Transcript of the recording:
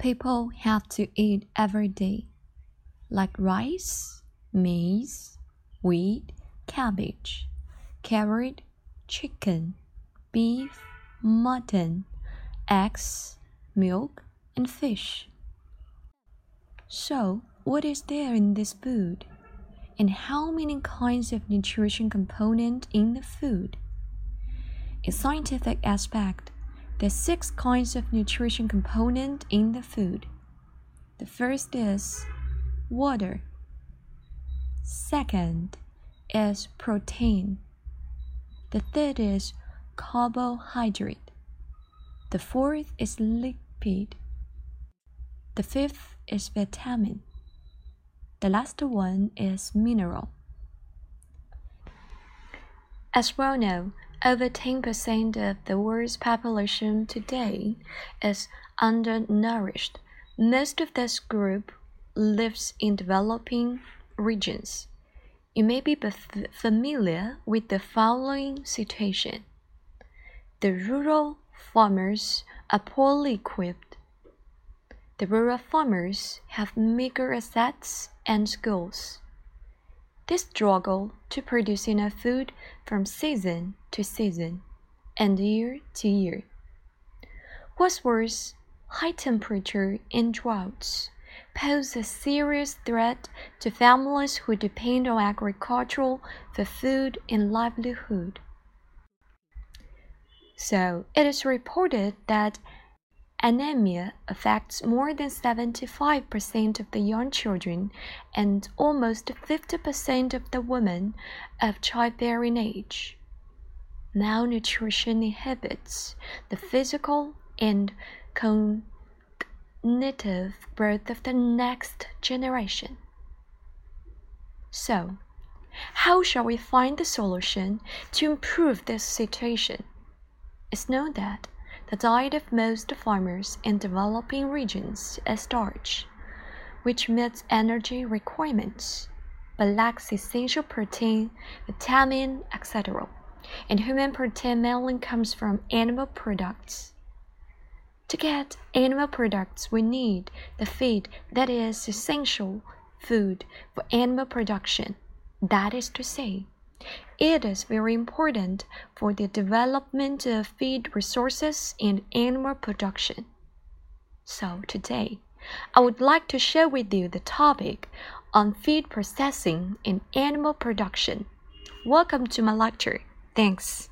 people have to eat every day, like rice, maize, wheat, cabbage, carrot, chicken, beef, mutton, eggs, milk, and fish. So, what is there in this food? And how many kinds of nutrition component in the food? In scientific aspect, are six kinds of nutrition component in the food. The first is water. Second is protein. The third is carbohydrate. The fourth is lipid. The fifth is vitamin. The last one is mineral. As well know, over 10% of the world's population today is undernourished. Most of this group lives in developing regions. You may be familiar with the following situation. The rural farmers are poorly equipped. The rural farmers have meager assets and skills. They struggle to produce enough food from season to season and year to year. What's worse, high temperature and droughts pose a serious threat to families who depend on agriculture for food and livelihood. So, it is reported that Anemia affects more than 75% of the young children and almost 50% of the women of childbearing age. Malnutrition inhibits the physical and cognitive growth of the next generation. So, how shall we find the solution to improve this situation? It's known that the diet of most farmers in developing regions is starch, which meets energy requirements but lacks essential protein, vitamin, etc. And human protein mainly comes from animal products. To get animal products, we need the feed that is essential food for animal production. That is to say, it is very important for the development of feed resources and animal production. So today, I would like to share with you the topic on feed processing and animal production. Welcome to my lecture. Thanks.